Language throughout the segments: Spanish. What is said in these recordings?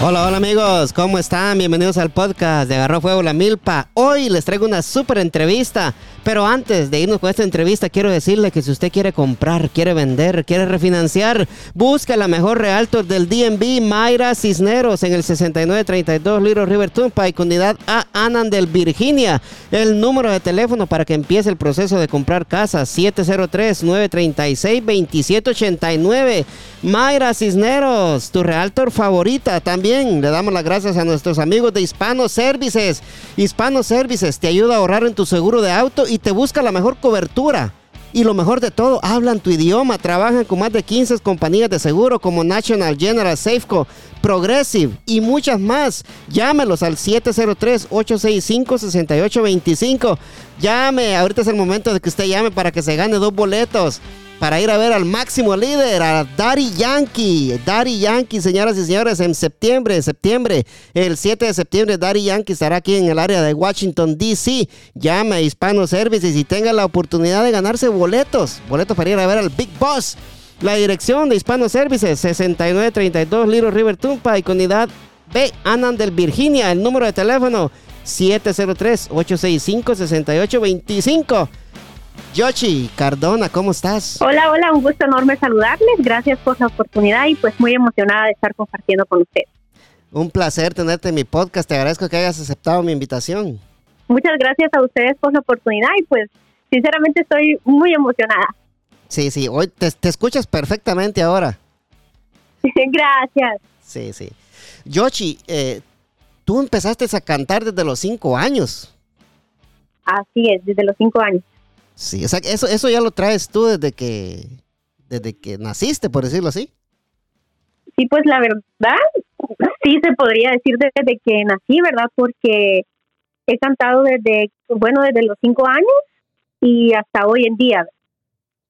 Hola, hola amigos, ¿cómo están? Bienvenidos al podcast de Agarró Fuego la Milpa. Hoy les traigo una súper entrevista, pero antes de irnos con esta entrevista quiero decirle que si usted quiere comprar, quiere vender, quiere refinanciar, busca la mejor realtor del DNB, Mayra Cisneros, en el 6932 Little River Turnpike, unidad A, Anandel, Virginia. El número de teléfono para que empiece el proceso de comprar casa, 703-936-2789. Mayra Cisneros, tu realtor favorita también le damos las gracias a nuestros amigos de Hispano Services. Hispano Services te ayuda a ahorrar en tu seguro de auto y te busca la mejor cobertura. Y lo mejor de todo, hablan tu idioma, trabajan con más de 15 compañías de seguro como National General, Safeco, Progressive y muchas más. Llámelos al 703-865-6825. Llame, ahorita es el momento de que usted llame para que se gane dos boletos para ir a ver al máximo líder, a Daddy Yankee. Daddy Yankee, señoras y señores, en septiembre, septiembre, el 7 de septiembre, Daddy Yankee estará aquí en el área de Washington, D.C. Llame a Hispano Services y tenga la oportunidad de ganarse boletos, boletos para ir a ver al Big Boss. La dirección de Hispano Services, 6932 Little River Tumpa y unidad B, Anandel, Virginia. El número de teléfono, 703-865-6825. Yoshi Cardona, ¿cómo estás? Hola, hola, un gusto enorme saludarles. Gracias por la oportunidad y pues muy emocionada de estar compartiendo con usted. Un placer tenerte en mi podcast. Te agradezco que hayas aceptado mi invitación. Muchas gracias a ustedes por la oportunidad y pues sinceramente estoy muy emocionada. Sí, sí, hoy te, escuchas perfectamente ahora. gracias. Sí, sí. Yoshi, eh, tú empezaste a cantar desde los cinco años. Así es, desde los cinco años. Sí, o sea, eso, eso ya lo traes tú desde que, desde que naciste, por decirlo así. Sí, pues la verdad, sí se podría decir desde que nací, ¿verdad? Porque he cantado desde, bueno, desde los cinco años y hasta hoy en día.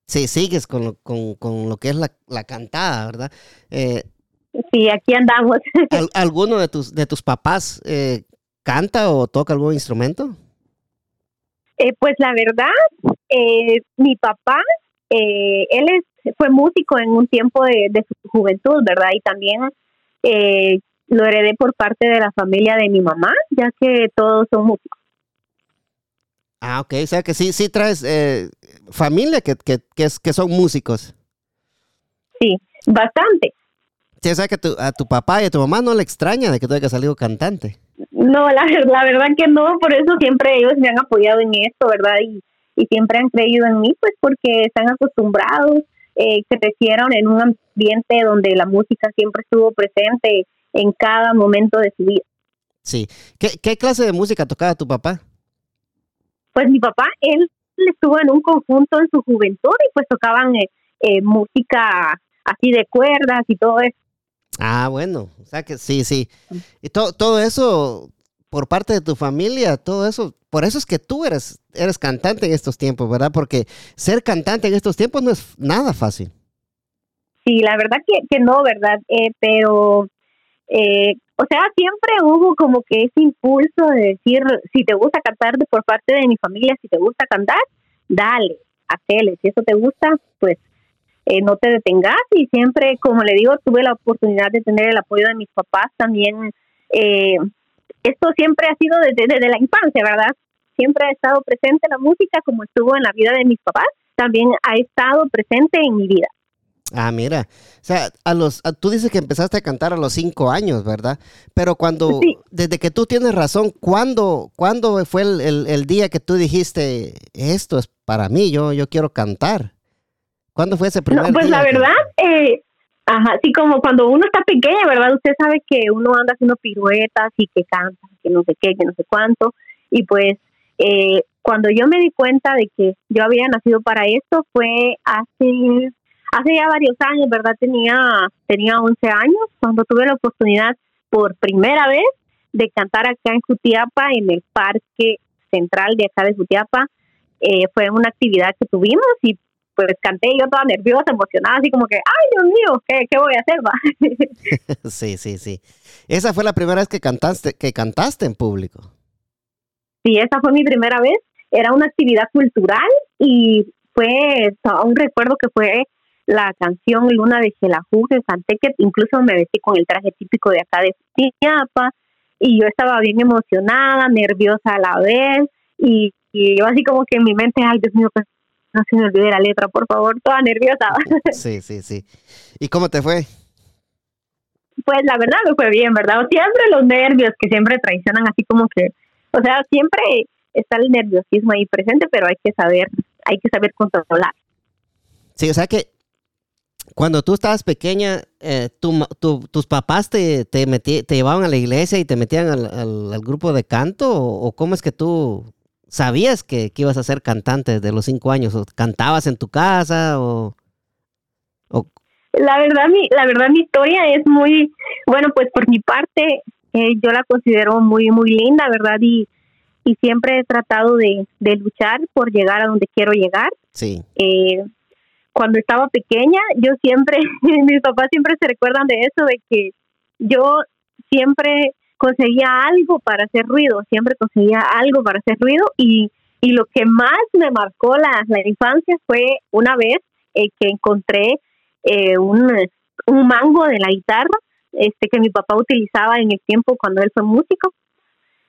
Sí, sigues con lo, con, con lo que es la, la cantada, ¿verdad? Eh, sí, aquí andamos. ¿Alguno de tus, de tus papás eh, canta o toca algún instrumento? Eh, pues la verdad, eh, mi papá, eh, él es, fue músico en un tiempo de, su juventud, ¿verdad? Y también lo heredé por parte de la familia de mi mamá, ya que todos son músicos. Ah, ok, o sea que sí, sí traes familia que, que, que, son músicos. Sí, bastante. Sí, o sea que a tu papá y a tu mamá no le extraña de que tú hayas salido cantante. No, la, la verdad que no, por eso siempre ellos me han apoyado en esto, ¿verdad? Y, y siempre han creído en mí, pues porque están acostumbrados, eh, crecieron en un ambiente donde la música siempre estuvo presente en cada momento de su vida. Sí. ¿Qué, qué clase de música tocaba tu papá? Pues mi papá, él estuvo en un conjunto en su juventud y pues tocaban eh, eh, música así de cuerdas y todo eso. Ah, bueno, o sea que sí, sí. Y todo, todo eso por parte de tu familia, todo eso, por eso es que tú eres, eres cantante en estos tiempos, ¿verdad? Porque ser cantante en estos tiempos no es nada fácil. Sí, la verdad que, que no, ¿verdad? Eh, pero, eh, o sea, siempre hubo como que ese impulso de decir, si te gusta cantar por parte de mi familia, si te gusta cantar, dale, hacele, si eso te gusta, pues eh, no te detengas y siempre, como le digo, tuve la oportunidad de tener el apoyo de mis papás también. Eh, esto siempre ha sido desde, desde, la infancia, ¿verdad? Siempre ha estado presente la música como estuvo en la vida de mis papás, también ha estado presente en mi vida. Ah, mira, o sea, a los, tú dices que empezaste a cantar a los cinco años, ¿verdad? Pero cuando, desde que tú tienes razón, ¿cuándo, ¿cuándo fue el, el, día que tú dijiste, esto es para mí, yo, yo quiero cantar? ¿Cuándo fue ese primer no, pues la verdad, eh, ajá, sí, como cuando uno está pequeña, ¿verdad? Usted sabe que uno anda haciendo piruetas y que canta, que no sé qué, que no sé cuánto. Y pues eh, cuando yo me di cuenta de que yo había nacido para esto fue hace hace ya varios años, ¿verdad? Tenía tenía 11 años cuando tuve la oportunidad por primera vez de cantar acá en Jutiapa en el parque central de acá de Jutiapa. Eh, fue una actividad que tuvimos y pues canté yo toda nerviosa, emocionada, así como que, ay Dios mío, ¿qué, qué voy a hacer? Va? sí, sí, sí. Esa fue la primera vez que cantaste, que cantaste en público. Sí, esa fue mi primera vez. Era una actividad cultural y fue un recuerdo que fue la canción Luna de Xelajú que canté, que incluso me vestí con el traje típico de acá de Tiapa y yo estaba bien emocionada, nerviosa a la vez y, yo así como que en mi mente, ay Dios mío, pues no se me olvide la letra, por favor, toda nerviosa. Sí, sí, sí. ¿Y cómo te fue? Pues la verdad me fue bien, ¿verdad? Siempre los nervios que siempre traicionan así como que, o sea, siempre está el nerviosismo ahí presente, pero hay que saber, hay que saber controlar. Sí, o sea que cuando tú estabas pequeña, eh, tus papás te, te, te, llevaban a la iglesia y te metían al, grupo de canto, o, cómo es que tú sabías que, ibas a ser cantante desde los cinco años? ¿O ¿Cantabas en tu casa? O, La, verdad, mi, la verdad, mi historia es muy, bueno, pues por mi parte, eh, yo la considero muy, muy linda, ¿verdad? Y, y siempre he tratado de, de luchar por llegar a donde quiero llegar. Sí. Eh, cuando estaba pequeña, yo siempre, mis papás siempre se recuerdan de eso, de que yo siempre conseguía algo para hacer ruido, siempre conseguía algo para hacer ruido y, y lo que más me marcó la, la infancia fue una vez eh, que encontré eh, un, un mango de la guitarra este que mi papá utilizaba en el tiempo cuando él fue músico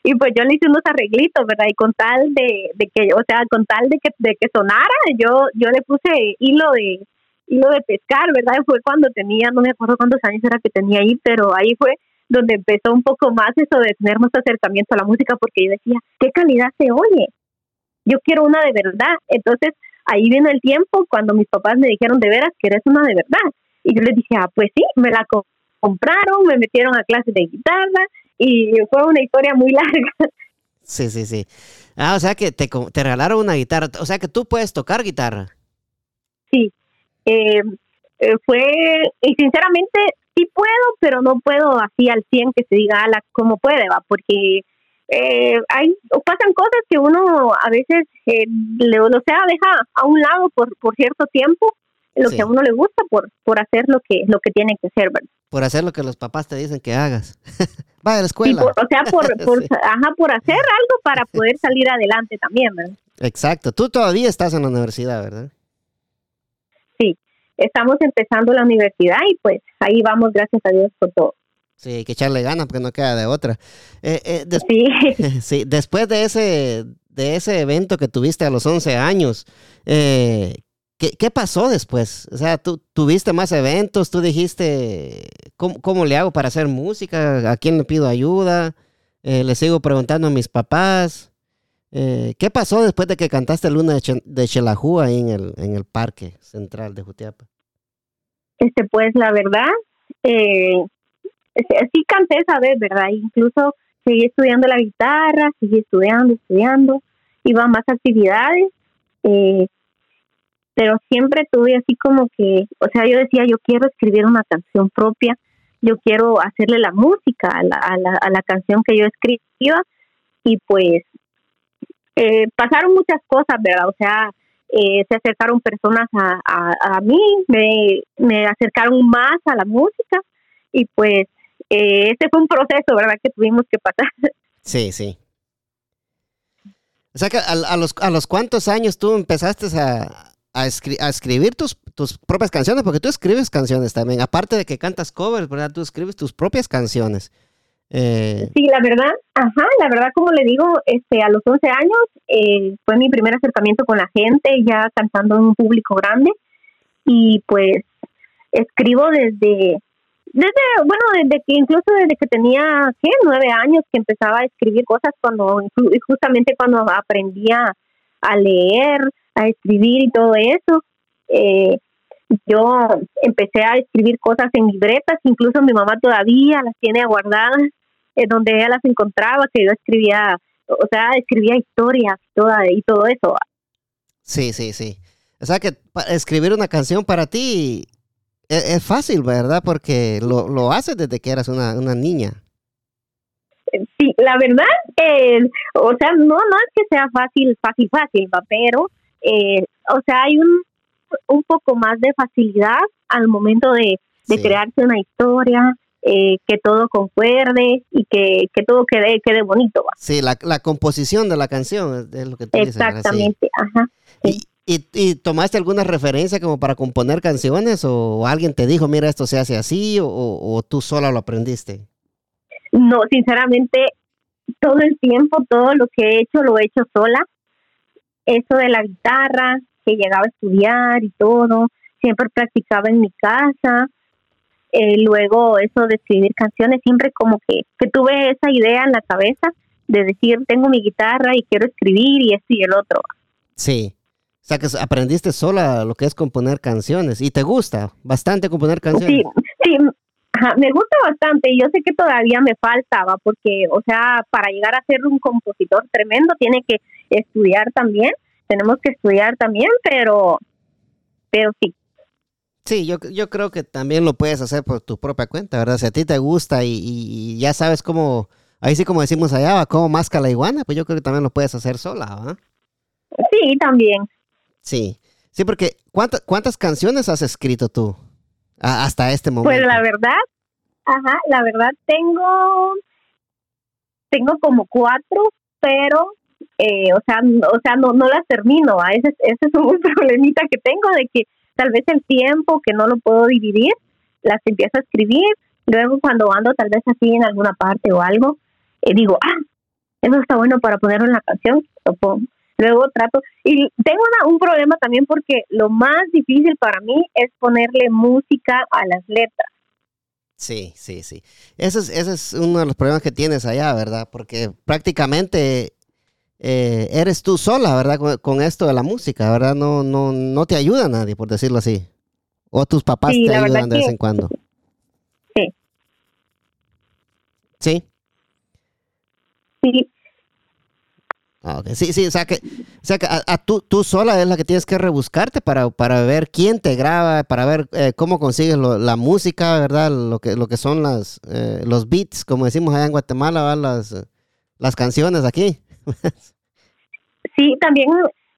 y pues yo le hice unos arreglitos, ¿verdad? Y con tal de, de que, o sea, con tal de que, de que sonara, yo, yo le puse hilo de, hilo de pescar, ¿verdad? Fue cuando tenía, no me acuerdo cuántos años era que tenía ahí, pero ahí fue donde empezó un poco más eso de tener más acercamiento a la música, porque yo decía, ¿qué calidad se oye? Yo quiero una de verdad. Entonces, ahí vino el tiempo cuando mis papás me dijeron, de veras, que eres una de verdad. Y yo les dije, ah, pues sí, me la compraron, me metieron a clases de guitarra y fue una historia muy larga. Sí, sí, sí. Ah, o sea que te, te regalaron una guitarra, o sea que tú puedes tocar guitarra. Sí, eh, eh, fue, y sinceramente sí puedo, pero no puedo así al 100 que se diga ala como puede, va, porque eh, hay pasan cosas que uno a veces eh, le, o sea deja a un lado por, por cierto tiempo lo que a uno le gusta por, por hacer lo que, lo que tiene que hacer, ¿verdad? Por hacer lo que los papás te dicen que hagas. Vaya a la escuela. o sea, por, por, ajá, por hacer algo para poder salir adelante también, ¿verdad? Exacto. Tú todavía estás en la universidad, ¿verdad? Estamos empezando la universidad y pues ahí vamos, gracias a Dios por todo. Sí, hay que echarle ganas porque no queda de otra. Eh, eh, sí. sí, después de ese, de ese evento que tuviste a los 11 años, eh, ¿Qué, pasó después? O sea, tú tuviste más eventos, tú dijiste, ¿cómo, le hago para hacer música? ¿A quién le pido ayuda? Eh, le sigo preguntando a mis papás. Eh, ¿Qué pasó después de que cantaste Luna de, de Xelajú ahí en el, en el parque central de Jutiapa? Este, pues la verdad, eh, sí canté esa vez, ¿verdad? Incluso seguí estudiando la guitarra, seguí estudiando, estudiando, iba a más actividades. Eh, pero siempre tuve así como que, o sea, yo decía, yo quiero escribir una canción propia, yo quiero hacerle la música a la, a la, a la canción que yo escribía y pues eh, pasaron muchas cosas, ¿verdad? O sea, eh, se acercaron personas a, a, mí, me, me, acercaron más a la música y pues eh, ese fue un proceso, ¿verdad? Que tuvimos que pasar. Sí, sí. O sea que a, a, los, a los cuántos años tú empezaste a, a, escribir tus, tus propias canciones, porque tú escribes canciones también, aparte de que cantas covers, ¿verdad? Tú escribes tus propias canciones. Eh, sí, la verdad, ajá, la verdad, como le digo, este, a los 11 años eh, fue mi primer acercamiento con la gente, ya cantando en un público grande, y pues escribo desde, desde, bueno, desde que incluso desde que tenía, ¿qué? Nueve años que empezaba a escribir cosas cuando, justamente cuando aprendía a leer, a escribir y todo eso. Eh, yo empecé a escribir cosas en libretas, incluso mi mamá todavía las tiene guardadas, en donde ella las encontraba, que yo escribía, o sea, escribía historias toda, y todo eso. Sí, sí, sí. O sea que escribir una canción para ti es, es fácil, ¿verdad? Porque lo, lo haces desde que eras una, una niña. Sí, la verdad, eh, o sea, no, no es que sea fácil, fácil, fácil, pero, eh, o sea, hay un, un poco más de facilidad al momento de, de crearse una historia, eh, que todo concuerde y que, que todo quede, quede bonito. Sí, la, la, composición de la canción es lo que tú Exactamente, ajá. Y, ¿Y, tomaste alguna referencia como para componer canciones o, alguien te dijo, mira, esto se hace así o, tú sola lo aprendiste? No, sinceramente, todo el tiempo, todo lo que he hecho, lo he hecho sola. Eso de la guitarra, que llegaba a estudiar y todo, siempre practicaba en mi casa. Eh, luego eso de escribir canciones, siempre como que, que tuve esa idea en la cabeza de decir, tengo mi guitarra y quiero escribir y esto y el otro. Sí. O sea, que aprendiste sola lo que es componer canciones y te gusta bastante componer canciones. Sí, sí, me gusta bastante y yo sé que todavía me faltaba porque, o sea, para llegar a ser un compositor tremendo tiene que estudiar también, tenemos que estudiar también, pero, pero sí. Sí, yo, yo creo que también lo puedes hacer por tu propia cuenta, ¿verdad? Si a ti te gusta y, ya sabes cómo, ahí sí como decimos allá, cómo masca la iguana, pues yo creo que también lo puedes hacer sola, ¿verdad? Sí, también. Sí, sí, porque ¿cuántas, cuántas canciones has escrito tú hasta este momento? Pues la verdad, ajá, la verdad tengo, tengo como cuatro, pero, eh, o sea, o sea, no, no las termino. Ese, ese es un problemita que tengo de que tal vez el tiempo que no lo puedo dividir, las empiezo a escribir, luego cuando ando tal vez así en alguna parte o algo, eh, digo, ah, eso está bueno para ponerlo en la canción, lo luego trato, y tengo un problema también porque lo más difícil para mí es ponerle música a las letras. Sí, sí, sí. Ese es, ese es uno de los problemas que tienes allá, ¿verdad? Porque prácticamente eh, eres tú sola, ¿verdad? Con, esto de la música, ¿verdad? No, no, no te ayuda nadie, por decirlo así. O tus papás te ayudan de vez en cuando. Sí. ¿Sí? Sí, Ah, Sí, sí, o sea que, o sea que a, tú, tú sola es la que tienes que rebuscarte para, para ver quién te graba, para ver eh, cómo consigues la música, ¿verdad? Lo que, lo que son las, eh, los beats, como decimos allá en Guatemala, Las, las canciones aquí. Sí, también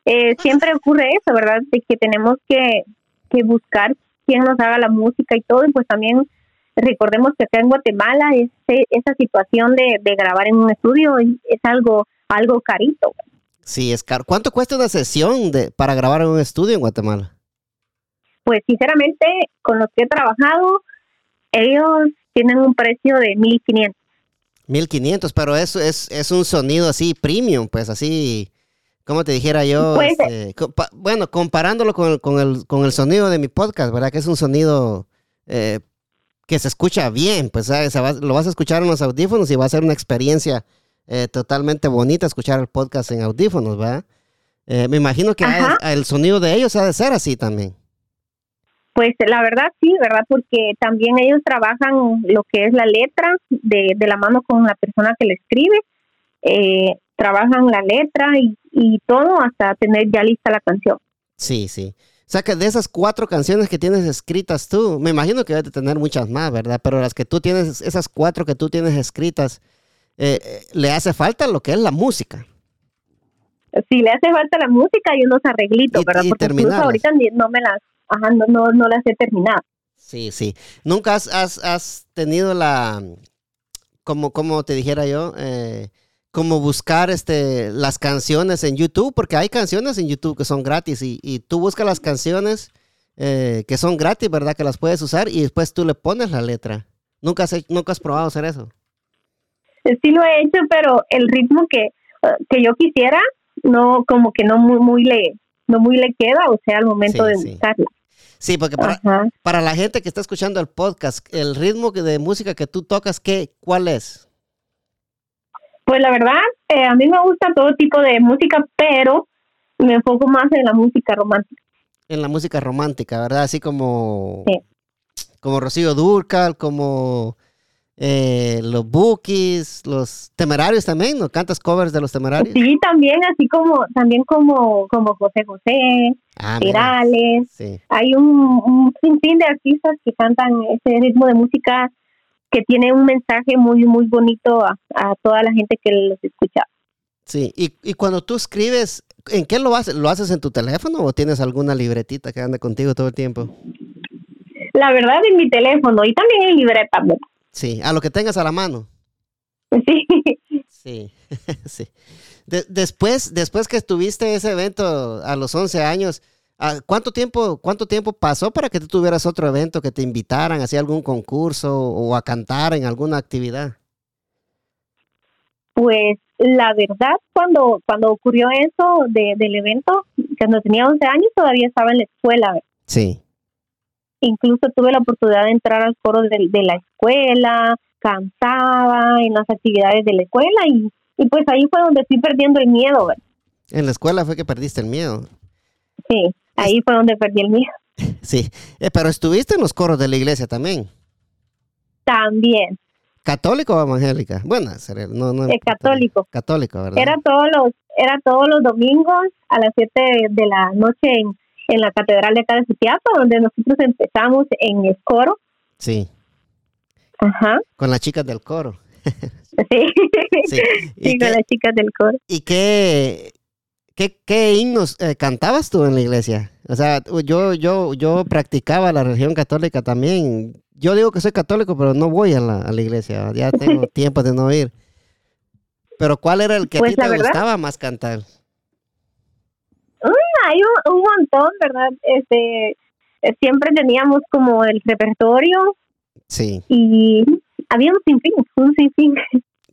eh, siempre ocurre eso, ¿verdad? De que tenemos que, que buscar quién nos haga la música y todo, y pues también recordemos que acá en Guatemala ese, esa situación de, de grabar en un estudio es algo algo carito. Sí, es caro. ¿Cuánto cuesta una sesión de, para grabar en un estudio en Guatemala? Pues sinceramente, con los que he trabajado, ellos tienen un precio de 1500. 1500, pero eso es, es un sonido así premium, pues así, como te dijera yo, pues, este, bueno, comparándolo con, con, el, con el sonido de mi podcast, ¿verdad? Que es un sonido eh, que se escucha bien, pues lo vas a escuchar en los audífonos y va a ser una experiencia eh, totalmente bonita escuchar el podcast en audífonos, ¿verdad? Eh, me imagino que el sonido de ellos ha de ser así también. Pues la verdad sí, ¿verdad? Porque también ellos trabajan lo que es la letra de, de la mano con la persona que le escribe, eh, trabajan la letra y, y todo hasta tener ya lista la canción. Sí, sí. O sea que de esas cuatro canciones que tienes escritas tú, me imagino que debe tener muchas más, ¿verdad? Pero las que tú tienes, esas cuatro que tú tienes escritas, eh, le hace falta lo que es la música. Sí, le hace falta la música y unos arreglitos, ¿verdad? Porque incluso ahorita no me las, ajá, no, no, no las he terminado. Sí, sí. ¿Nunca has, has, tenido la, como, como te dijera yo, eh, como buscar este, las canciones en YouTube? Porque hay canciones en YouTube que son gratis y, y tú buscas las canciones eh, que son gratis, ¿verdad? Que las puedes usar y después tú le pones la letra. ¿Nunca has, nunca has probado hacer eso? sí lo he hecho, pero el ritmo que, que yo quisiera, no, como que no muy, muy le, no muy le queda, o sea, al momento de buscarla. Sí, porque para, para, la gente que está escuchando el podcast, el ritmo de música que tú tocas, ¿qué, ¿cuál es? Pues la verdad, eh, a mí me gusta todo tipo de música, pero me enfoco más en la música romántica. En la música romántica, ¿verdad? Así como, como Rocío Durcal, como eh, los Bookies, los Temerarios también, ¿no? ¿Cantas covers de los Temerarios? Sí, también, así como, también como, como José José, ah, Hay un, un sinfín de artistas que cantan ese ritmo de música que tiene un mensaje muy, muy bonito a, toda la gente que los escucha. Sí, y, y cuando tú escribes, ¿en qué lo haces? ¿Lo haces en tu teléfono o tienes alguna libretita que ande contigo todo el tiempo? La verdad, en mi teléfono y también en libreta. Sí, a lo que tengas a la mano. Sí. Sí, sí. después, después que estuviste ese evento a los 11 años, ah, ¿cuánto tiempo, ¿cuánto tiempo pasó para que tú tuvieras otro evento, que te invitaran a algún concurso o a cantar en alguna actividad? Pues la verdad, cuando, cuando ocurrió eso del evento, cuando tenía 11 años, todavía estaba en la escuela. Sí. Incluso tuve la oportunidad de entrar al coro de, de la escuela, cantaba en las actividades de la escuela y, y pues ahí fue donde fui perdiendo el miedo. En la escuela fue que perdiste el miedo. Sí, ahí fue donde perdí el miedo. Sí, eh, pero estuviste en los coros de la iglesia también. También. ¿Católico o evangélica? Bueno, no, no. Es católico. Católico, ¿verdad? Era todos los, era todos los domingos a las 7 de la noche en, en la catedral de acá de Sutiapa, donde nosotros empezamos en el coro. Sí. Ajá. Con las chicas del coro. sí, sí. con las chicas del coro. ¿Y qué, qué, qué himnos eh, cantabas tú en la iglesia? O sea, yo, yo, yo practicaba la religión católica también yo digo que soy católico, pero no voy a la, a la iglesia. Ya tengo tiempo de no ir. Pero ¿cuál era el que a pues ti te gustaba más cantar? Hay un, montón, ¿verdad? Este, siempre teníamos como el repertorio. Sí. Y había un sinfín, un sinfín.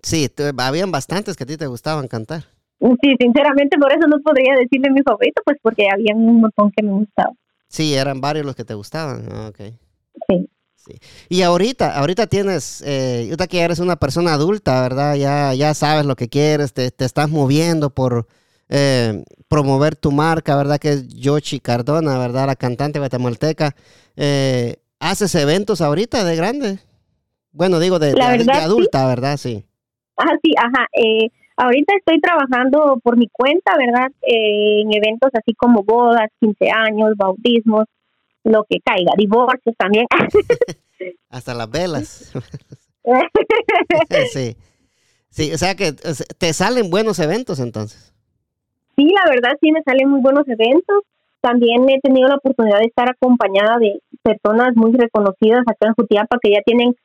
Sí, habían bastantes que a ti te gustaban cantar. Sí, sinceramente por eso no podría decirle mi favorito, pues porque había un montón que me gustaban. Sí, eran varios los que te gustaban. Ah, okay. Sí. Y ahorita, ahorita tienes, eh, ahorita que eres una persona adulta, ¿verdad? Ya, ya sabes lo que quieres, te, estás moviendo por eh, promover tu marca, ¿verdad? Que es Yoshi Cardona, ¿verdad? La cantante guatemalteca. Eh, ¿Haces eventos ahorita de grande? Bueno, digo de, adulta, ¿verdad? Sí. Ah, sí, ajá. Eh, ahorita estoy trabajando por mi cuenta, ¿verdad? en eventos así como bodas, 15 años, bautismos, lo que caiga, divorcios también. Hasta las velas. sí. Sí, o sea que te salen buenos eventos entonces. Sí, la verdad sí me salen muy buenos eventos. También he tenido la oportunidad de estar acompañada de personas muy reconocidas acá en Jutiapa que ya tienen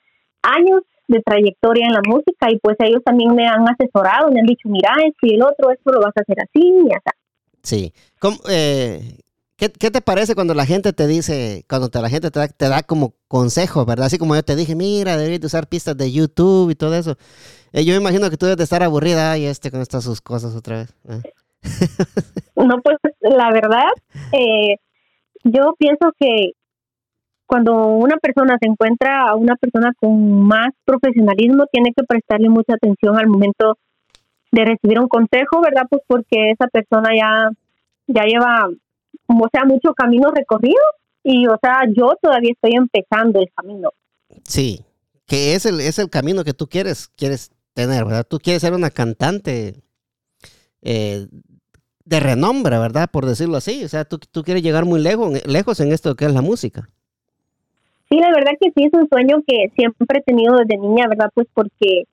años de trayectoria en la música y pues ellos también me han asesorado, me han dicho, mira, esto y el otro, esto lo vas a hacer así y así. Sí. ¿Cómo, eh, ¿Qué, te parece cuando la gente te dice, cuando te, la gente te da, te da como consejo, verdad? Así como yo te dije, mira, deberías usar pistas de YouTube y todo eso. Eh, yo imagino que tú debes de estar aburrida y este con estas sus cosas otra vez. ¿eh? No, pues la verdad, eh, yo pienso que cuando una persona se encuentra a una persona con más profesionalismo, tiene que prestarle mucha atención al momento de recibir un consejo, ¿verdad? Pues porque esa persona ya, ya lleva o sea, mucho camino recorrido y, o sea, yo todavía estoy empezando el camino. Sí, que es el, es el camino que tú quieres, quieres tener, ¿verdad? Tú quieres ser una cantante eh, de renombre, ¿verdad? Por decirlo así. O sea, tú, tú quieres llegar muy lejos, lejos en esto que es la música. Sí, la verdad que sí, es un sueño que siempre he tenido desde niña, ¿verdad? Pues porque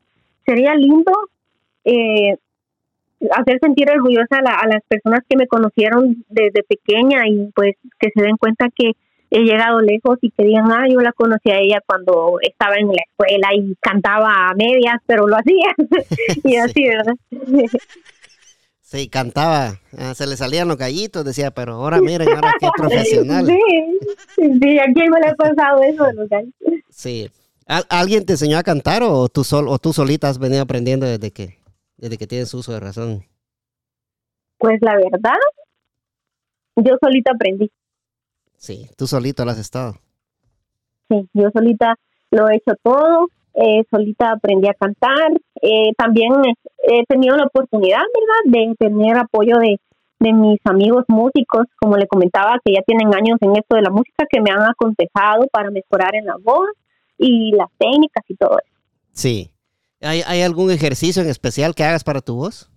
sería lindo eh, hacer sentir orgullosa a, las personas que me conocieron desde pequeña y pues que se den cuenta que he llegado lejos y que digan, ah, yo la conocí a ella cuando estaba en la escuela y cantaba a medias, pero lo hacía. y así, ¿verdad? Sí, cantaba, ah, se le salían los gallitos, decía, pero ahora miren, ahora qué profesional. Sí, sí, ¿a quién me le ha pasado eso de los gallitos? Sí. ¿Alguien te enseñó a cantar o tú, sol, o tú solita has venido aprendiendo desde que desde que tienes uso de razón? Pues la verdad, yo solita aprendí. Sí, tú solito lo has estado. Sí, yo solita lo he hecho todo, eh, solita aprendí a cantar. Eh, también he tenido la oportunidad, ¿verdad?, de tener apoyo de, de mis amigos músicos, como le comentaba, que ya tienen años en esto de la música, que me han aconsejado para mejorar en la voz y las técnicas y todo eso. Sí. ¿Hay, algún ejercicio en especial que hagas para tu voz?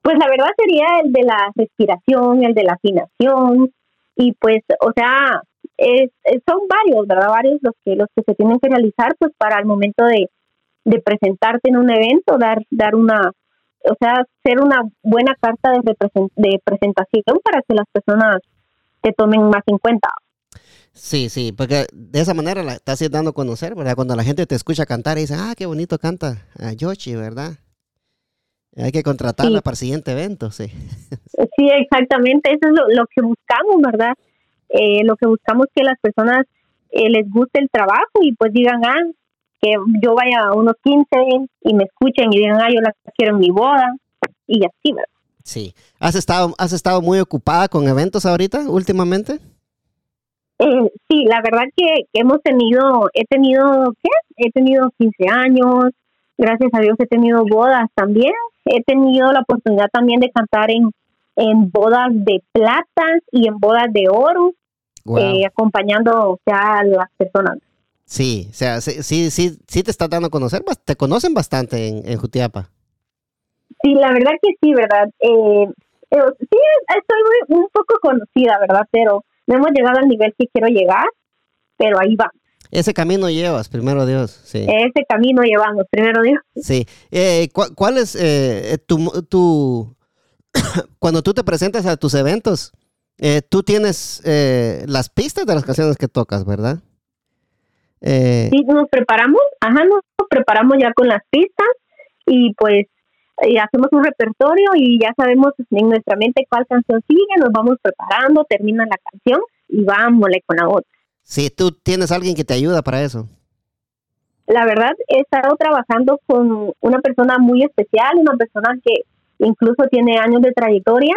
Pues la verdad sería el de la respiración, el de la afinación y pues, o sea, es, son varios, ¿verdad? Varios los que los que se tienen que realizar pues para el momento de, presentarte en un evento, dar dar una, o sea, ser una buena carta de, de presentación para que las personas te tomen más en cuenta. Sí, sí, porque de esa manera la estás dando a conocer, ¿verdad? Cuando la gente te escucha cantar y dice, ah, qué bonito canta a Yoshi, ¿verdad? Hay que contratarla para el siguiente evento, sí. Sí, exactamente, eso es lo, que buscamos, ¿verdad? Eh, lo que buscamos que las personas eh, les guste el trabajo y pues digan, ah, que yo vaya a unos 15 y me escuchen y digan, ah, yo la quiero en mi boda y así, ¿verdad? Sí. ¿Has estado, has estado muy ocupada con eventos ahorita, últimamente? Eh, sí, la verdad que, hemos tenido, he tenido, ¿qué? He tenido 15 años, gracias a Dios he tenido bodas también, he tenido la oportunidad también de cantar en, en bodas de plata y en bodas de oro, eh, acompañando a las personas. Sí, o sea, sí, sí, sí, te está dando a conocer, te conocen bastante en, en Jutiapa. Sí, la verdad que sí, ¿verdad? Eh, eh sí, estoy un poco conocida, ¿verdad? Pero no hemos llegado al nivel que quiero llegar, pero ahí va. Ese camino llevas, primero Dios, sí. Ese camino llevamos, primero Dios. Sí. Eh, ¿Cuál es eh, tu, tu cuando tú te presentas a tus eventos, eh, tú tienes eh, las pistas de las canciones que tocas, ¿verdad? Eh, sí, nos preparamos, ajá, nos preparamos ya con las pistas y pues hacemos un repertorio y ya sabemos en nuestra mente cuál canción sigue, nos vamos preparando, termina la canción y vámonos con la otra. Sí, tú tienes alguien que te ayuda para eso. La verdad, he estado trabajando con una persona muy especial, una persona que incluso tiene años de trayectoria.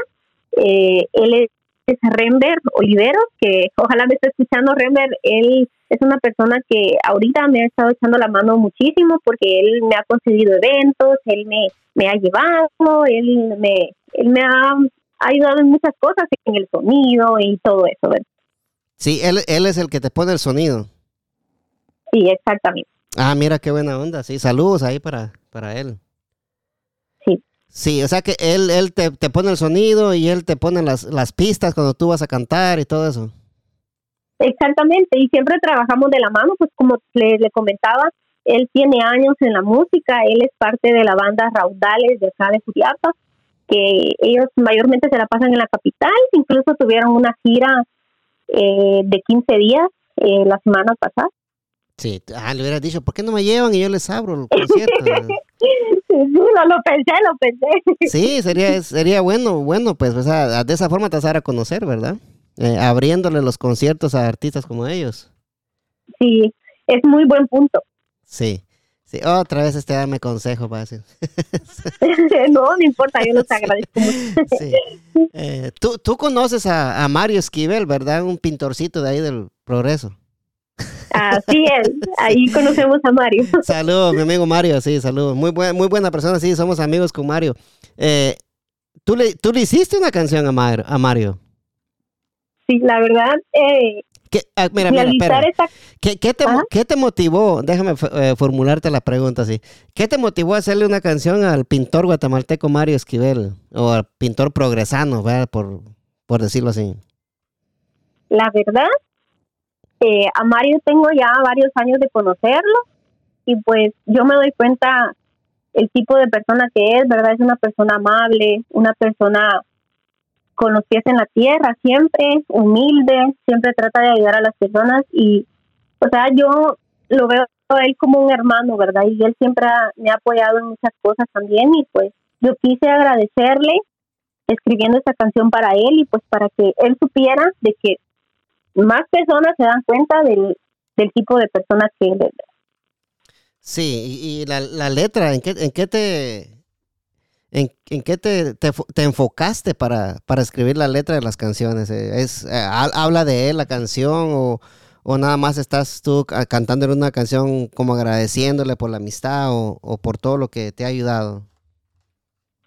Eh, él es, es Rember Oliveros, que ojalá me esté escuchando Rember. Él es una persona que ahorita me ha estado echando la mano muchísimo porque él me ha conseguido eventos, él me, me ha llevado, él me, él me ha ayudado en muchas cosas, en el sonido y todo eso. Sí, él, él es el que te pone el sonido. Sí, exactamente. Ah, mira qué buena onda. Sí, saludos ahí para, para él. Sí. O sea que él, él te, te pone el sonido y él te pone las, las pistas cuando tú vas a cantar y todo eso. Exactamente, y siempre trabajamos de la mano, pues como le, le comentaba, él tiene años en la música, él es parte de la banda Raudales de acá de que ellos mayormente se la pasan en la capital, incluso tuvieron una gira eh, de 15 días eh, la semana pasada. Sí, ah, le hubieras dicho, ¿por qué no me llevan y yo les abro el concierto? sí, lo, pensé, lo pensé. Sí, sería, sería bueno, bueno, pues, o sea, de esa forma te vas a dar a conocer, ¿verdad? Eh, abriéndole los conciertos a artistas como ellos. Sí, es muy buen punto. Sí. Sí, otra vez este dame consejo para decir. no, no importa, yo los agradezco mucho. sí. Eh, ¿tú, tú, conoces a, Mario Esquivel, ¿verdad? Un pintorcito de ahí del Progreso. Así es, ahí conocemos a Mario. Saludos, mi amigo Mario, sí, saludos. Muy, buena, muy buena persona, sí, somos amigos con Mario. Eh, ¿tú, le, ¿Tú le hiciste una canción a, a Mario? Sí, la verdad, eh, ¿Qué, ah, mira, mira, ¿Qué, qué, te, ¿Qué, te, motivó? Déjame eh, formularte la pregunta así. ¿Qué te motivó a hacerle una canción al pintor guatemalteco Mario Esquivel? O al pintor progresano, ¿verdad? Por, por decirlo así. La verdad, eh, a Mario tengo ya varios años de conocerlo y pues yo me doy cuenta el tipo de persona que es, ¿verdad? Es una persona amable, una persona con los pies en la tierra, siempre humilde, siempre trata de ayudar a las personas y, o sea, yo lo veo a él como un hermano, ¿verdad? Y él siempre me ha apoyado en muchas cosas también y pues yo quise agradecerle escribiendo esta canción para él y pues para que él supiera de que más personas se dan cuenta del, del tipo de personas que él es. Sí, y, la, la, letra, ¿en qué, ¿en qué te ¿En, en qué te, te, enfocaste para, para, escribir la letra de las canciones? Eh, ¿Es, eh, ¿Habla de él la canción o, o, nada más estás tú cantándole una canción como agradeciéndole por la amistad o, o, por todo lo que te ha ayudado?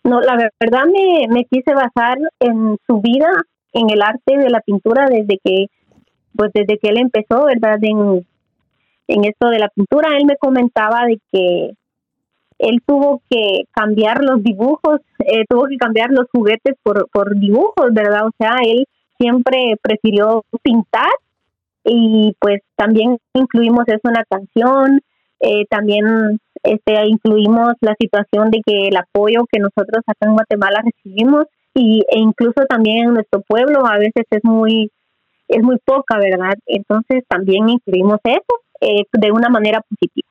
No, la verdad me, me quise basar en su vida, en el arte de la pintura desde que, pues desde que él empezó, ¿verdad? En, en esto de la pintura, él me comentaba de que él tuvo que cambiar los dibujos, eh, tuvo que cambiar los juguetes por, por dibujos, ¿verdad? O sea, él siempre prefirió pintar y pues también incluimos eso en la canción, eh, también este incluimos la situación de que el apoyo que nosotros acá en Guatemala recibimos y, e incluso también en nuestro pueblo a veces es muy es muy poca, ¿verdad? Entonces también incluimos eso eh, de una manera positiva.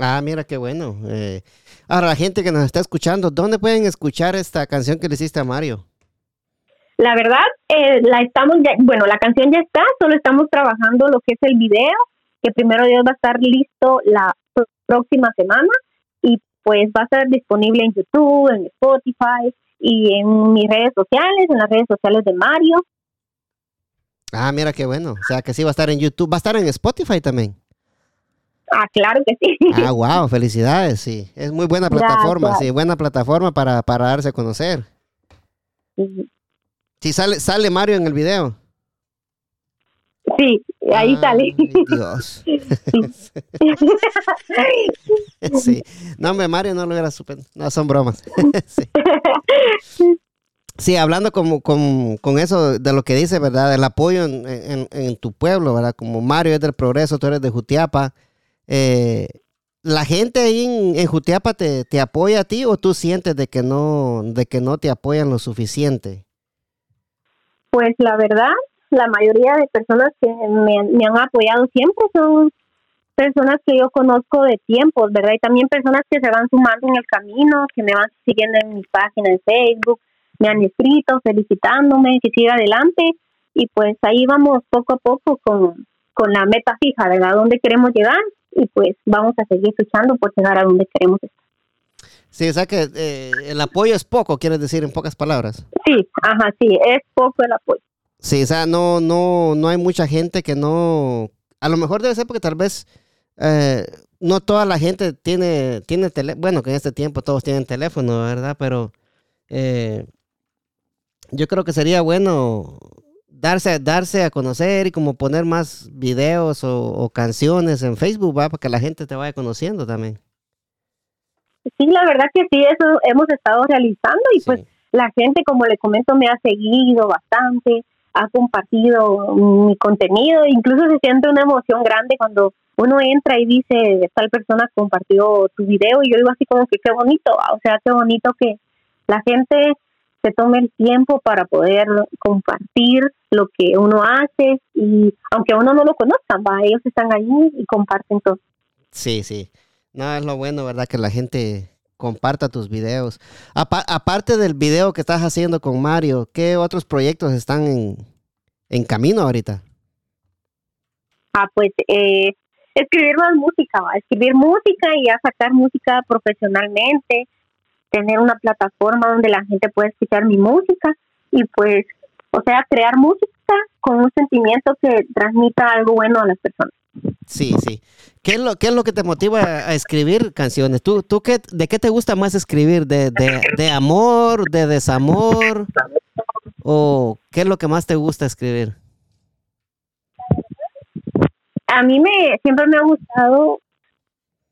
Ah, mira qué bueno. Eh, ahora, la gente que nos está escuchando, ¿dónde pueden escuchar esta canción que le hiciste a Mario? La verdad, eh, la estamos ya, bueno, la canción ya está, solo estamos trabajando lo que es el video, que primero Dios va a estar listo la próxima semana y pues va a estar disponible en YouTube, en Spotify y en mis redes sociales, en las redes sociales de Mario. Ah, mira qué bueno. O sea, que sí va a estar en YouTube. ¿Va a estar en Spotify también? Ah, claro que sí. Ah, wow, felicidades, sí. Es muy buena plataforma, sí, buena plataforma para, para darse a conocer. Sí, sale, sale Mario en el video. Sí, ahí sale. Dios. sí. No, hombre, Mario no lo hubiera super... No, son bromas. sí. Hablando como, con, eso de lo que dice, ¿verdad? El apoyo en, tu pueblo, ¿verdad? Como Mario es del Progreso, tú eres de Jutiapa. Eh, ¿La gente ahí en, en Jutiapa te, te, apoya a ti o tú sientes de que no, de que no te apoyan lo suficiente? Pues la verdad, la mayoría de personas que me, han apoyado siempre son personas que yo conozco de tiempos, ¿verdad? Y también personas que se van sumando en el camino, que me van siguiendo en mi página de Facebook, me han escrito felicitándome, que siga adelante y pues ahí vamos poco a poco con, con la meta fija, ¿verdad? ¿A dónde queremos llegar? Y pues vamos a seguir luchando por llegar a donde queremos estar. Sí, o sea que eh, el apoyo es poco, quieres decir en pocas palabras. Sí, ajá, sí, es poco el apoyo. Sí, o sea, no, no, no hay mucha gente que no, a lo mejor debe ser porque tal vez eh, no toda la gente tiene, tiene teléfono, bueno, que en este tiempo todos tienen teléfono, ¿verdad? Pero eh, yo creo que sería bueno darse, darse a conocer y como poner más videos o, canciones en Facebook, ¿va? Para que la gente te vaya conociendo también. Sí, la verdad que sí, eso hemos estado realizando y pues la gente, como le comento, me ha seguido bastante, ha compartido mi contenido, incluso se siente una emoción grande cuando uno entra y dice, tal persona compartió tu video y yo digo así como que qué bonito, o sea, qué bonito que la gente se tome el tiempo para poder compartir lo que uno hace y aunque uno no lo conozca, va, ellos están ahí y comparten todo. Sí, sí. No, es lo bueno, ¿verdad? Que la gente comparta tus videos. aparte del video que estás haciendo con Mario, ¿qué otros proyectos están en, camino ahorita? Ah, pues eh, escribir más música, escribir música y a sacar música profesionalmente, tener una plataforma donde la gente pueda escuchar mi música y pues, o sea, crear música con un sentimiento que transmita algo bueno a las personas. Sí, sí. ¿Qué es lo, qué es lo que te motiva a escribir canciones? ¿Tú, tú qué, de qué te gusta más escribir? ¿De, de, amor, de desamor? ¿O qué es lo que más te gusta escribir? A mí me siempre me ha gustado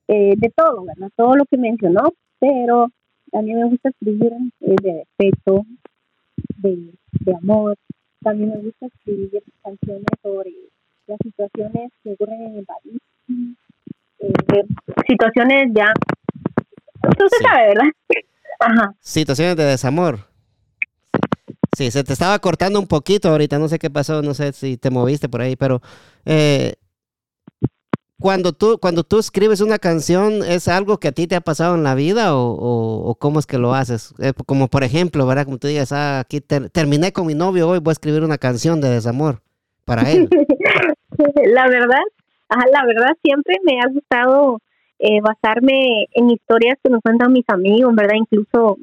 eh, de todo, ¿verdad? Todo lo que mencionó, pero a mí me gusta escribir eh, de respeto, de, de amor. También me gusta escribir canciones sobre las situaciones que ocurren en el país, eh, situaciones ya, tú se sabe, ¿verdad? Ajá. Situaciones de desamor. Sí, se te estaba cortando un poquito ahorita, no sé qué pasó, no sé si te moviste por ahí, pero eh, cuando tú, cuando tú escribes una canción, ¿es algo que a ti te ha pasado en la vida o, cómo es que lo haces? Eh, como por ejemplo, ¿verdad? Como tú digas, ah, aquí terminé con mi novio, hoy voy a escribir una canción de desamor para él. la verdad, la verdad siempre me ha gustado eh, basarme en historias que nos cuentan mis amigos, ¿verdad? Incluso,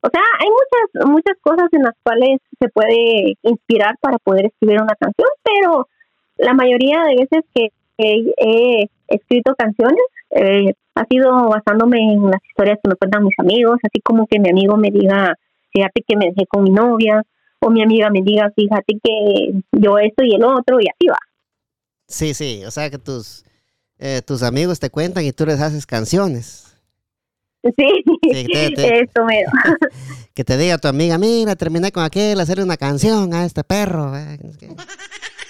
o sea, hay muchas, muchas cosas en las cuales se puede inspirar para poder escribir una canción, pero la mayoría de veces que he, escrito canciones eh, ha sido basándome en las historias que me cuentan mis amigos, así como que mi amigo me diga, fíjate que me dejé con mi novia, o mi amiga me diga, fíjate que yo esto y el otro, y así va. Sí, sí, o sea que tus, eh, tus amigos te cuentan y tú les haces canciones. Sí, eso mero. que te diga tu amiga, mira, terminé con aquel, hacerle una canción a este perro.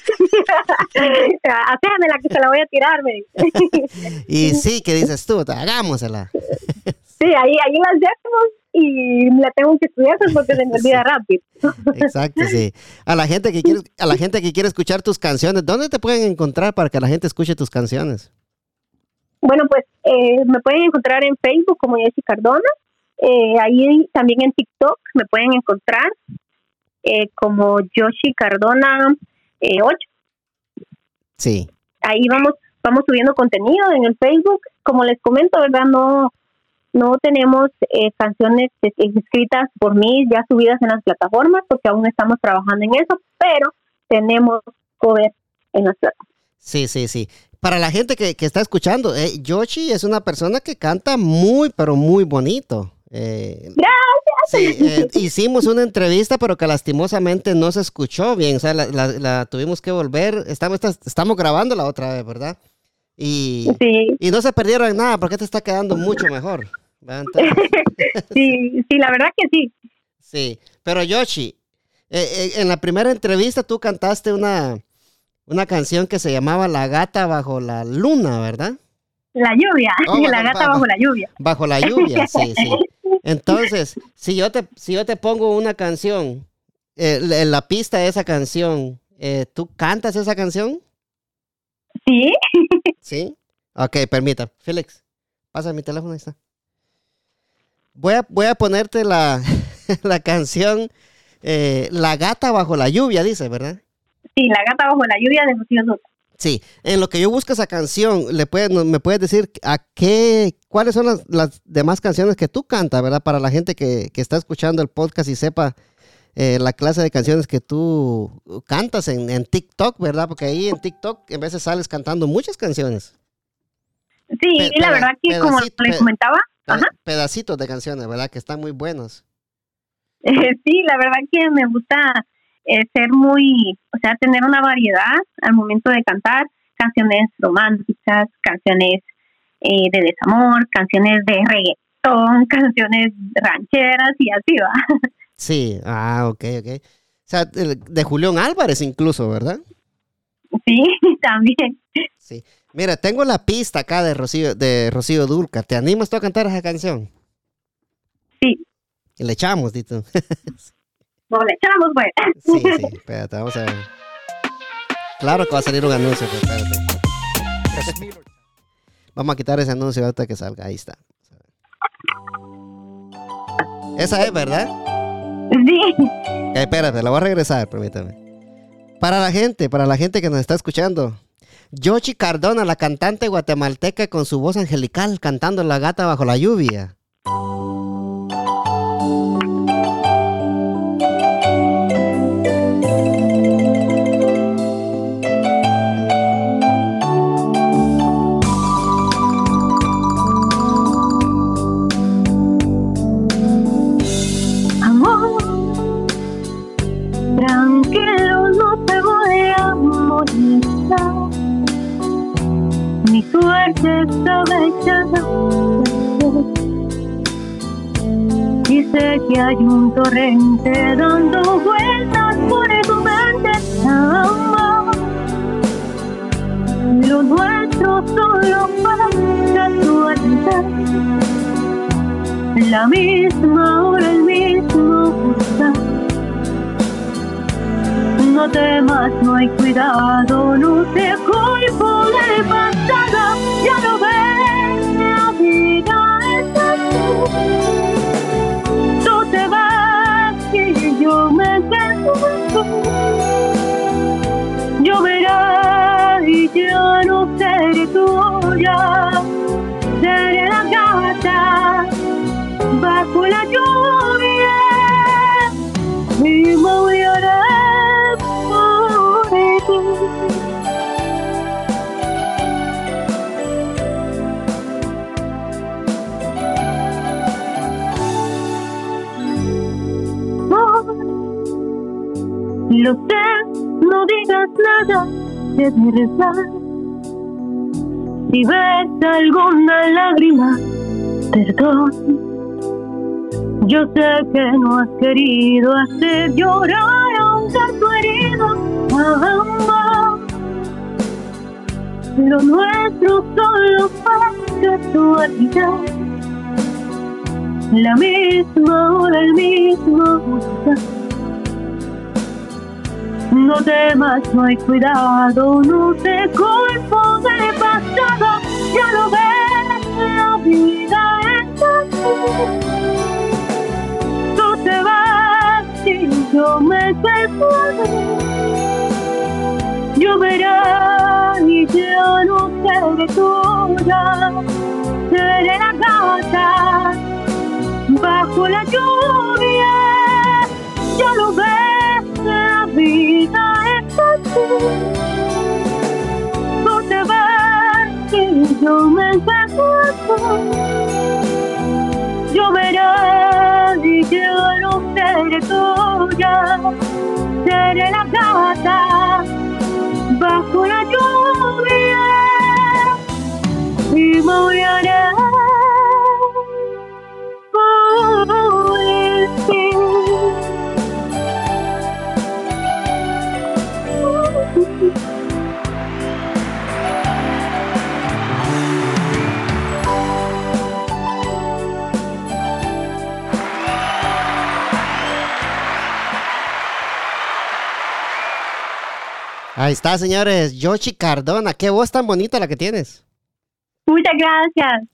¿eh? la que se la voy a tirar, me y sí, ¿qué dices tú? Hagámosela. sí, ahí, ahí las dejamos y la tengo que estudiar pues, porque se me olvida rápido. Exacto, sí. A la gente que quiere, a la gente que quiere escuchar tus canciones, ¿dónde te pueden encontrar para que la gente escuche tus canciones? Bueno, pues eh, me pueden encontrar en Facebook como Yoshi Cardona. Eh, ahí también en TikTok me pueden encontrar eh, como Yoshi Cardona 8. Sí. Ahí vamos vamos subiendo contenido en el Facebook. Como les comento, ¿verdad? No no tenemos canciones escritas por mí ya subidas en las plataformas porque aún estamos trabajando en eso, pero tenemos cover en las plataformas. Sí, sí, sí para la gente que, está escuchando, eh, Yoshi es una persona que canta muy, pero muy bonito. Eh, Gracias. Eh, hicimos una entrevista, pero que lastimosamente no se escuchó bien. O sea, la, tuvimos que volver. Estamos, estamos grabando la otra vez, ¿verdad? Y, y no se perdieron nada porque te está quedando mucho mejor. sí, sí, la verdad que sí. Sí, pero Yoshi, en la primera entrevista tú cantaste una, una canción que se llamaba La gata bajo la luna, ¿verdad? La lluvia, oh, la gata bajo, la lluvia. Bajo la lluvia, sí, sí. Entonces, si yo te, si yo te pongo una canción, eh, en la pista de esa canción, eh, ¿tú cantas esa canción? Sí. ¿Sí? Ok, permita. Félix, pasa mi teléfono, ahí está. Voy a, voy a ponerte la, la canción eh, La gata bajo la lluvia, dice, ¿verdad? Sí, La gata bajo la lluvia de Rocío Sí, en lo que yo busco esa canción, le ¿me puedes decir a qué, cuáles son las, demás canciones que tú cantas, verdad? Para la gente que, está escuchando el podcast y sepa eh, la clase de canciones que tú cantas en, TikTok, ¿verdad? Porque ahí en TikTok en veces sales cantando muchas canciones. Sí, la verdad que como les comentaba, pedacitos de canciones, ¿verdad? Que están muy buenos. sí, la verdad que me gusta eh, ser muy, o sea, tener una variedad al momento de cantar canciones románticas, canciones eh, de desamor, canciones de reggaetón, canciones rancheras y así va. Sí, ah, ok, ok. O sea, de Julián Álvarez incluso, ¿verdad? Sí, también. Sí. Mira, tengo la pista acá de Rocío, de Rocío Durca. ¿Te animas tú a cantar esa canción? Sí. Y le echamos, Dito. No le echamos, güey. Sí, sí, espérate, vamos a ver. Claro que va a salir un anuncio, pero espérate. Vamos a quitar ese anuncio ahorita que salga. Ahí está. Esa es, ¿verdad? Sí. espérate, la voy a regresar, permítame. Para la gente, para la gente que nos está escuchando. Yoshi Cardona, la cantante guatemalteca con su voz angelical cantando La gata bajo la lluvia. Dice que hay un torrente dando vueltas por tu mente, amor. Lo nuestro solo para casualidad. La misma hora, el mismo gusto. No temas, no hay cuidado, no te culpo del pasado, ya lo ves. Tú Lo sé, no digas nada de verdad. Si ves alguna lágrima, perdón. Yo sé que no has querido hacer llorar a un canto herido, amor. Lo nuestro solo tu casualidad. La misma hora, el mismo gusto no temas, no hay cuidado, no te culpo del pasado, ya lo ves, la vida está aquí. Tú te vas y yo me separo. Yo verá y yo no seré tuya, seré la gata bajo la lluvia, ya lo ves vida es así. Tú te vas y yo me encuentro. Yo veré y yo no seré tuya, seré la gata Ahí está, señores. Yoshi Cardona. Qué voz tan bonita la que tienes. Muchas gracias.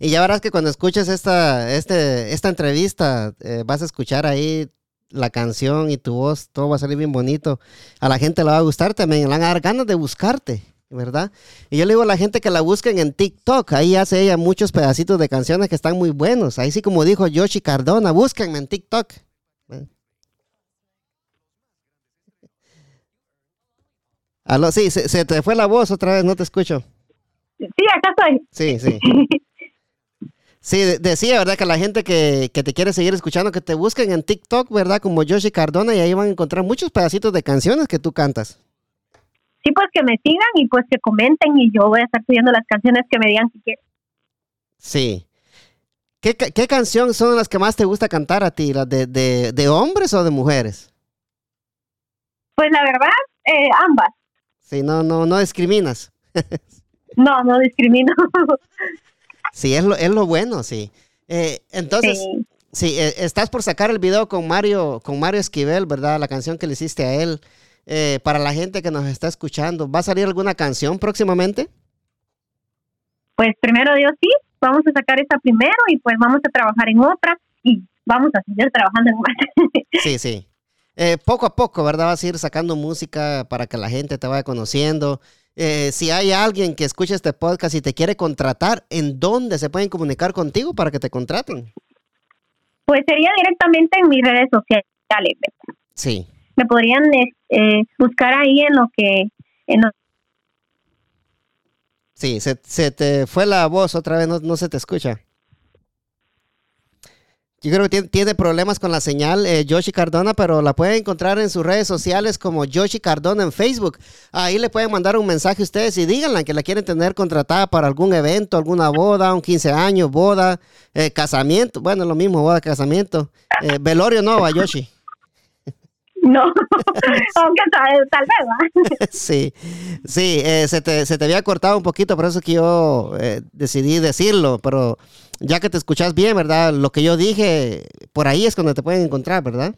Y ya verás que cuando escuches esta, este, esta entrevista, eh, vas a escuchar ahí la canción y tu voz, todo va a salir bien bonito. A la gente le va a gustar también, le van a dar ganas de buscarte, ¿verdad? Y yo le digo a la gente que la busquen en TikTok, ahí hace ella muchos pedacitos de canciones que están muy buenos. Ahí sí como dijo Yoshi Cardona, búsquenme en TikTok. Aló, sí, se, se te fue la voz otra vez, no te escucho. Sí, acá estoy. Sí, sí. Sí, de- decía, ¿verdad? Que la gente que, que te quiere seguir escuchando, que te busquen en TikTok, ¿verdad? Como Yoshi Cardona y ahí van a encontrar muchos pedacitos de canciones que tú cantas. Sí, pues que me sigan y pues que comenten y yo voy a estar subiendo las canciones que me digan si quieren. Sí. ¿Qué, qué canción son las que más te gusta cantar a ti? ¿Las de, de, de hombres o de mujeres? Pues la verdad, eh, ambas. Sí, no, no, no discriminas. No, no discrimino. Sí, es lo, es lo bueno, sí. Eh, entonces, Sí. Sí, eh, estás por sacar el video con Mario, con Mario Esquivel, ¿verdad? La canción que le hiciste a él. Eh, para la gente que nos está escuchando, ¿va a salir alguna canción próximamente? Pues primero Dios sí, vamos a sacar esta primero y pues vamos a trabajar en otra y vamos a seguir trabajando en más. Sí, sí. Eh, poco a poco, ¿verdad? Vas a ir sacando música para que la gente te vaya conociendo. Eh, si hay alguien que escuche este podcast y te quiere contratar, ¿en dónde se pueden comunicar contigo para que te contraten? Pues sería directamente en mis redes sociales. ¿verdad? Sí. Me podrían eh, buscar ahí en lo que en lo- Sí, se, se te fue la voz otra vez, no, no se te escucha. Yo creo que tiene, tiene problemas con la señal eh, Yoshi Cardona, pero la pueden encontrar en sus redes sociales como Yoshi Cardona en Facebook. Ahí le pueden mandar un mensaje a ustedes y díganle que la quieren tener contratada para algún evento, alguna boda, un 15 años, boda, eh, casamiento. Bueno, lo mismo, boda, casamiento. Eh, velorio no, va Yoshi. no, aunque tal, tal vez. ¿va? Sí, sí, eh, se, te, se te había cortado un poquito, por eso es que yo eh, decidí decirlo, pero ya que te escuchas bien, ¿verdad? Lo que yo dije, por ahí es cuando te pueden encontrar, ¿verdad?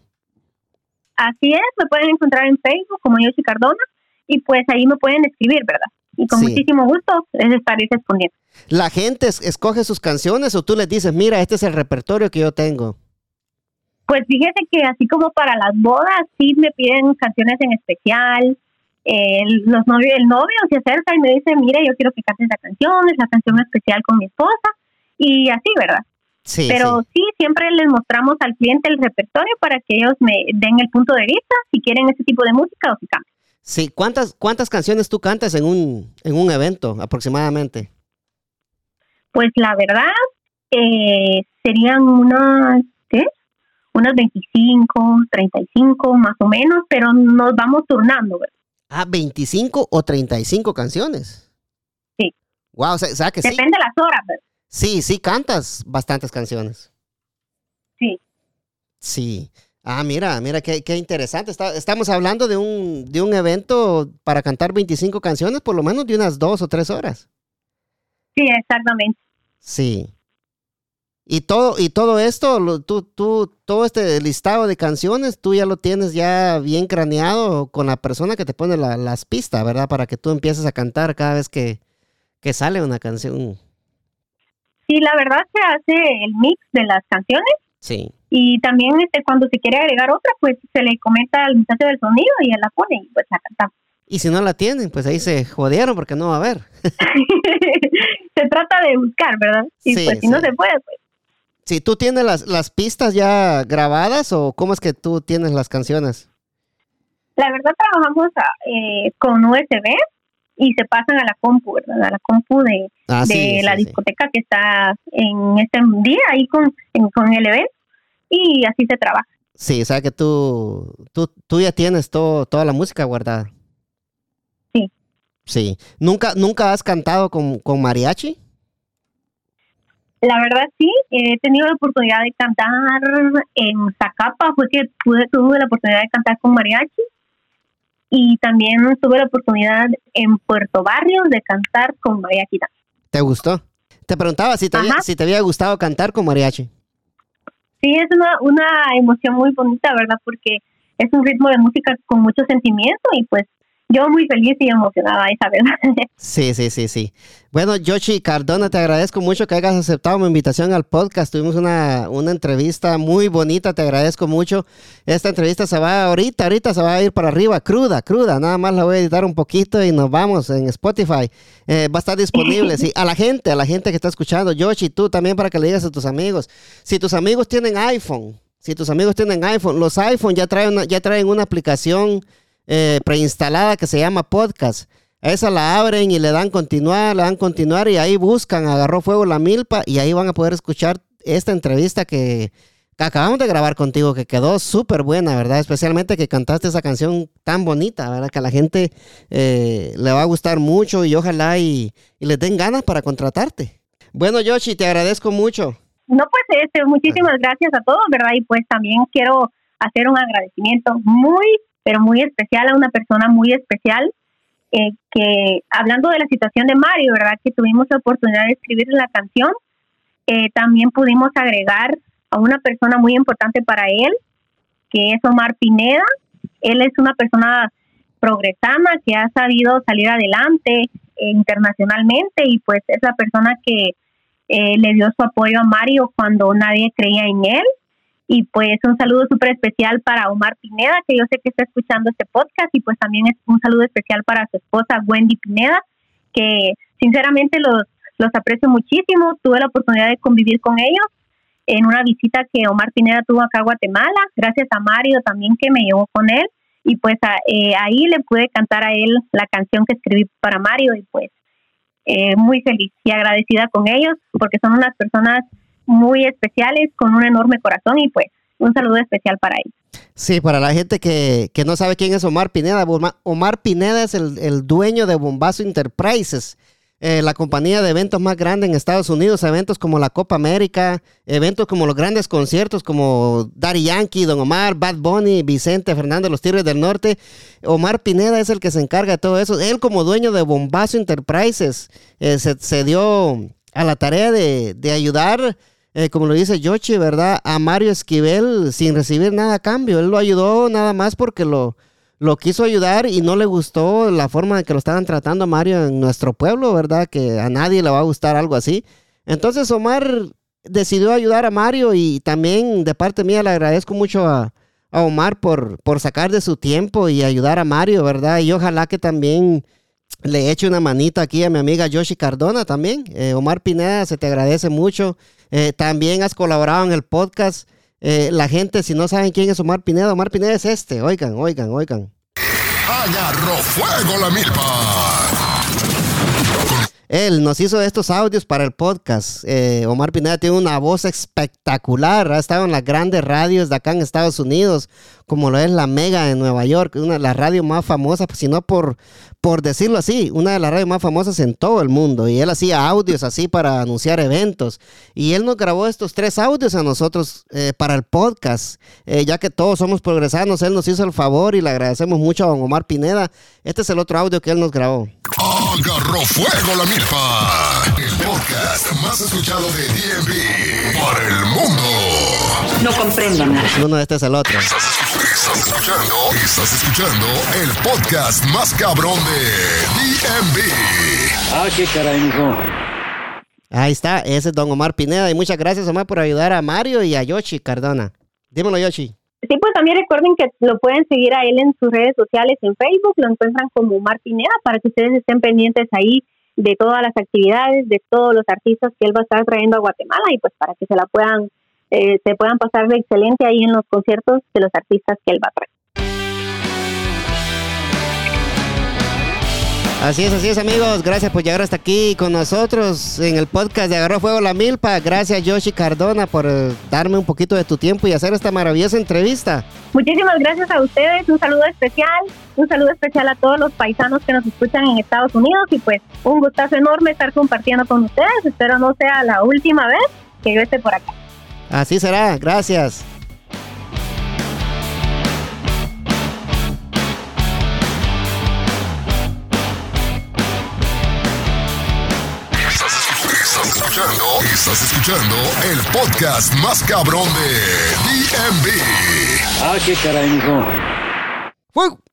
Así es, me pueden encontrar en Facebook como Yoshi Cardona y pues ahí me pueden escribir, ¿verdad? Y con Sí. muchísimo gusto les estaré respondiendo. La gente es- escoge sus canciones o tú les dices, mira, este es el repertorio que yo tengo. Pues fíjese que así como para las bodas sí me piden canciones en especial. Eh, los novios, el novio se acerca y me dice, mira, yo quiero que cantes esa canción, es la canción especial con mi esposa y así, ¿verdad? Sí, Pero sí. sí, siempre les mostramos al cliente el repertorio para que ellos me den el punto de vista si quieren ese tipo de música o si cantan. Sí, ¿cuántas, cuántas canciones tú cantas en un, en un evento aproximadamente? Pues la verdad, eh, serían unas, ¿qué? Unas 25, 35 más o menos, pero nos vamos turnando, ¿verdad? Ah, 25 o 35 canciones. Sí. Wow, o sea, o sea que sí. Depende de las horas, ¿verdad? Sí, sí cantas bastantes canciones. Sí. Sí. Ah, mira, mira, qué, qué interesante. Está- estamos hablando de un, de un evento para cantar 25 canciones, por lo menos de unas dos o tres horas. Sí, exactamente. Sí. Y todo, y todo esto, lo- tú, tú, todo este listado de canciones, tú ya lo tienes ya bien craneado con la persona que te pone la- las pistas, ¿verdad? Para que tú empieces a cantar cada vez que, que sale una canción. Sí, la verdad se hace el mix de las canciones Sí. y también este cuando se quiere agregar otra, pues se le comenta al muchacho del sonido y él la pone y pues la cantamos. Y si no la tienen, pues ahí se jodieron porque no va a haber. se trata de buscar, ¿verdad? Y pues si no se puede, pues. Sí, ¿tú tienes las, las pistas ya grabadas o cómo es que tú tienes las canciones? La verdad trabajamos eh, con USB y se pasan a la compu, ¿verdad? A la compu de, ah, de la discoteca que está en este día ahí con, con el evento y así se trabaja. Sí, o sea que tú, tú, tú ya tienes todo, toda la música guardada. Sí. Sí. ¿Nunca, nunca has cantado con, con mariachi? La verdad sí, he tenido la oportunidad de cantar en Zacapa, fue que pude, tuve la oportunidad de cantar con mariachi y también tuve la oportunidad en Puerto Barrio de cantar con mariachi. ¿Te gustó? Te preguntaba si te, había, si te había gustado cantar con mariachi. Sí, es una, una emoción muy bonita, ¿verdad? Porque es un ritmo de música con mucho sentimiento y pues yo muy feliz y emocionada, esa verdad. Sí, sí, sí, sí. Bueno, Yoshi Cardona, te agradezco mucho que hayas aceptado mi invitación al podcast. Tuvimos una, una entrevista muy bonita, te agradezco mucho. Esta entrevista se va ahorita, ahorita se va a ir para arriba, cruda, cruda. Nada más la voy a editar un poquito y nos vamos en Spotify. Eh, va a estar disponible, sí. A la gente, a la gente que está escuchando. Yoshi, tú también para que le digas a tus amigos. Si tus amigos tienen iPhone, si tus amigos tienen iPhone, los iPhone ya traen ya traen una aplicación eh, preinstalada que se llama podcast. Esa la abren y le dan continuar, le dan continuar y ahí buscan, agarró fuego la milpa y ahí van a poder escuchar esta entrevista que, acabamos de grabar contigo, que quedó súper buena, ¿verdad? Especialmente que cantaste esa canción tan bonita, ¿verdad? Que a la gente eh, le va a gustar mucho y ojalá y, y les den ganas para contratarte. Bueno, Yoshi, te agradezco mucho. No, pues este, muchísimas gracias a todos, ¿verdad? Y pues también quiero hacer un agradecimiento muy pero muy especial a una persona muy especial, eh, que hablando de la situación de Mario, ¿verdad? Que tuvimos la oportunidad de escribir la canción, eh, también pudimos agregar a una persona muy importante para él, que es Omar Pineda. Él es una persona progresana que ha sabido salir adelante eh, internacionalmente y pues es la persona que le dio su apoyo a Mario cuando nadie creía en él y pues un saludo súper especial para Omar Pineda, que yo sé que está escuchando este podcast, y pues también es un saludo especial para su esposa Wendy Pineda, que sinceramente los, los aprecio muchísimo. Tuve la oportunidad de convivir con ellos en una visita que Omar Pineda tuvo acá a Guatemala, gracias a Mario también que me llevó con él, y pues eh, ahí le pude cantar a él la canción que escribí para Mario, y pues eh, muy feliz y agradecida con ellos, porque son unas personas muy especiales con un enorme corazón y pues un saludo especial para ellos. Sí, para la gente que, no sabe quién es Omar Pineda, Omar Pineda es el, el dueño de Bombazo Enterprises. Eh, la compañía de eventos más grande en Estados Unidos, eventos como la Copa América, eventos como los grandes conciertos como Daddy Yankee, Don Omar, Bad Bunny, Vicente Fernando, los Tigres del Norte. Omar Pineda es el que se encarga de todo eso. Él como dueño de Bombazo Enterprises eh, se, dio a la tarea de, de ayudar eh, como lo dice Yoshi, ¿verdad? A Mario Esquivel sin recibir nada a cambio. Él lo ayudó nada más porque lo, lo quiso ayudar y no le gustó la forma en que lo estaban tratando a Mario en nuestro pueblo, ¿verdad? Que a nadie le va a gustar algo así. Entonces Omar decidió ayudar a Mario y también de parte mía le agradezco mucho a, Omar por, por sacar de su tiempo y ayudar a Mario, ¿verdad? Y ojalá que también le eche una manita aquí a mi amiga Yoshi Cardona también. Eh, Omar Pineda, se te agradece mucho. Eh, también has colaborado en el podcast. Eh, la gente, si no saben quién es Omar Pineda, Omar Pineda es este. Oigan, oigan, oigan. Agarró fuego la milpa. Él nos hizo estos audios para el podcast. Eh, Omar Pineda tiene una voz espectacular. Ha estado en las grandes radios de acá en Estados Unidos, como lo es la Mega en Nueva York, una de las radios más famosas, si no por, por decirlo así, una de las radios más famosas en todo el mundo. Y él hacía audios así para anunciar eventos. Y él nos grabó estos tres audios a nosotros eh, para el podcast. Eh, ya que todos somos progresanos, él nos hizo el favor y le agradecemos mucho a Omar Pineda. Este es el otro audio que él nos grabó. Agarró fuego la milpa. El podcast más escuchado de DMV para el mundo. No comprendo nada. Uno, este es el otro. Estás, escuchando, estás escuchando el podcast más cabrón de DMV. Ah, qué caray, mijo. Ahí está, ese es Don Omar Pineda. Y muchas gracias, Omar, por ayudar a Mario y a Yoshi Cardona. Dímelo, Yoshi. sí, pues también recuerden que lo pueden seguir a él en sus redes sociales, en Facebook, lo encuentran como Martinera para que ustedes estén pendientes ahí de todas las actividades, de todos los artistas que él va a estar trayendo a Guatemala y pues para que se la puedan, eh, se puedan pasar de excelente ahí en los conciertos de los artistas que él va a traer. Así es, así es, amigos. Gracias por llegar hasta aquí con nosotros en el podcast de Agarró Fuego la Milpa. Gracias, Yoshi Cardona, por darme un poquito de tu tiempo y hacer esta maravillosa entrevista. Muchísimas gracias a ustedes. Un saludo especial. Un saludo especial a todos los paisanos que nos escuchan en Estados Unidos. Y pues, un gustazo enorme estar compartiendo con ustedes. Espero no sea la última vez que yo esté por acá. Así será. Gracias. Estás escuchando, estás escuchando el podcast más cabrón de DMV. Ah, qué caray, mijo. ¡Fuego!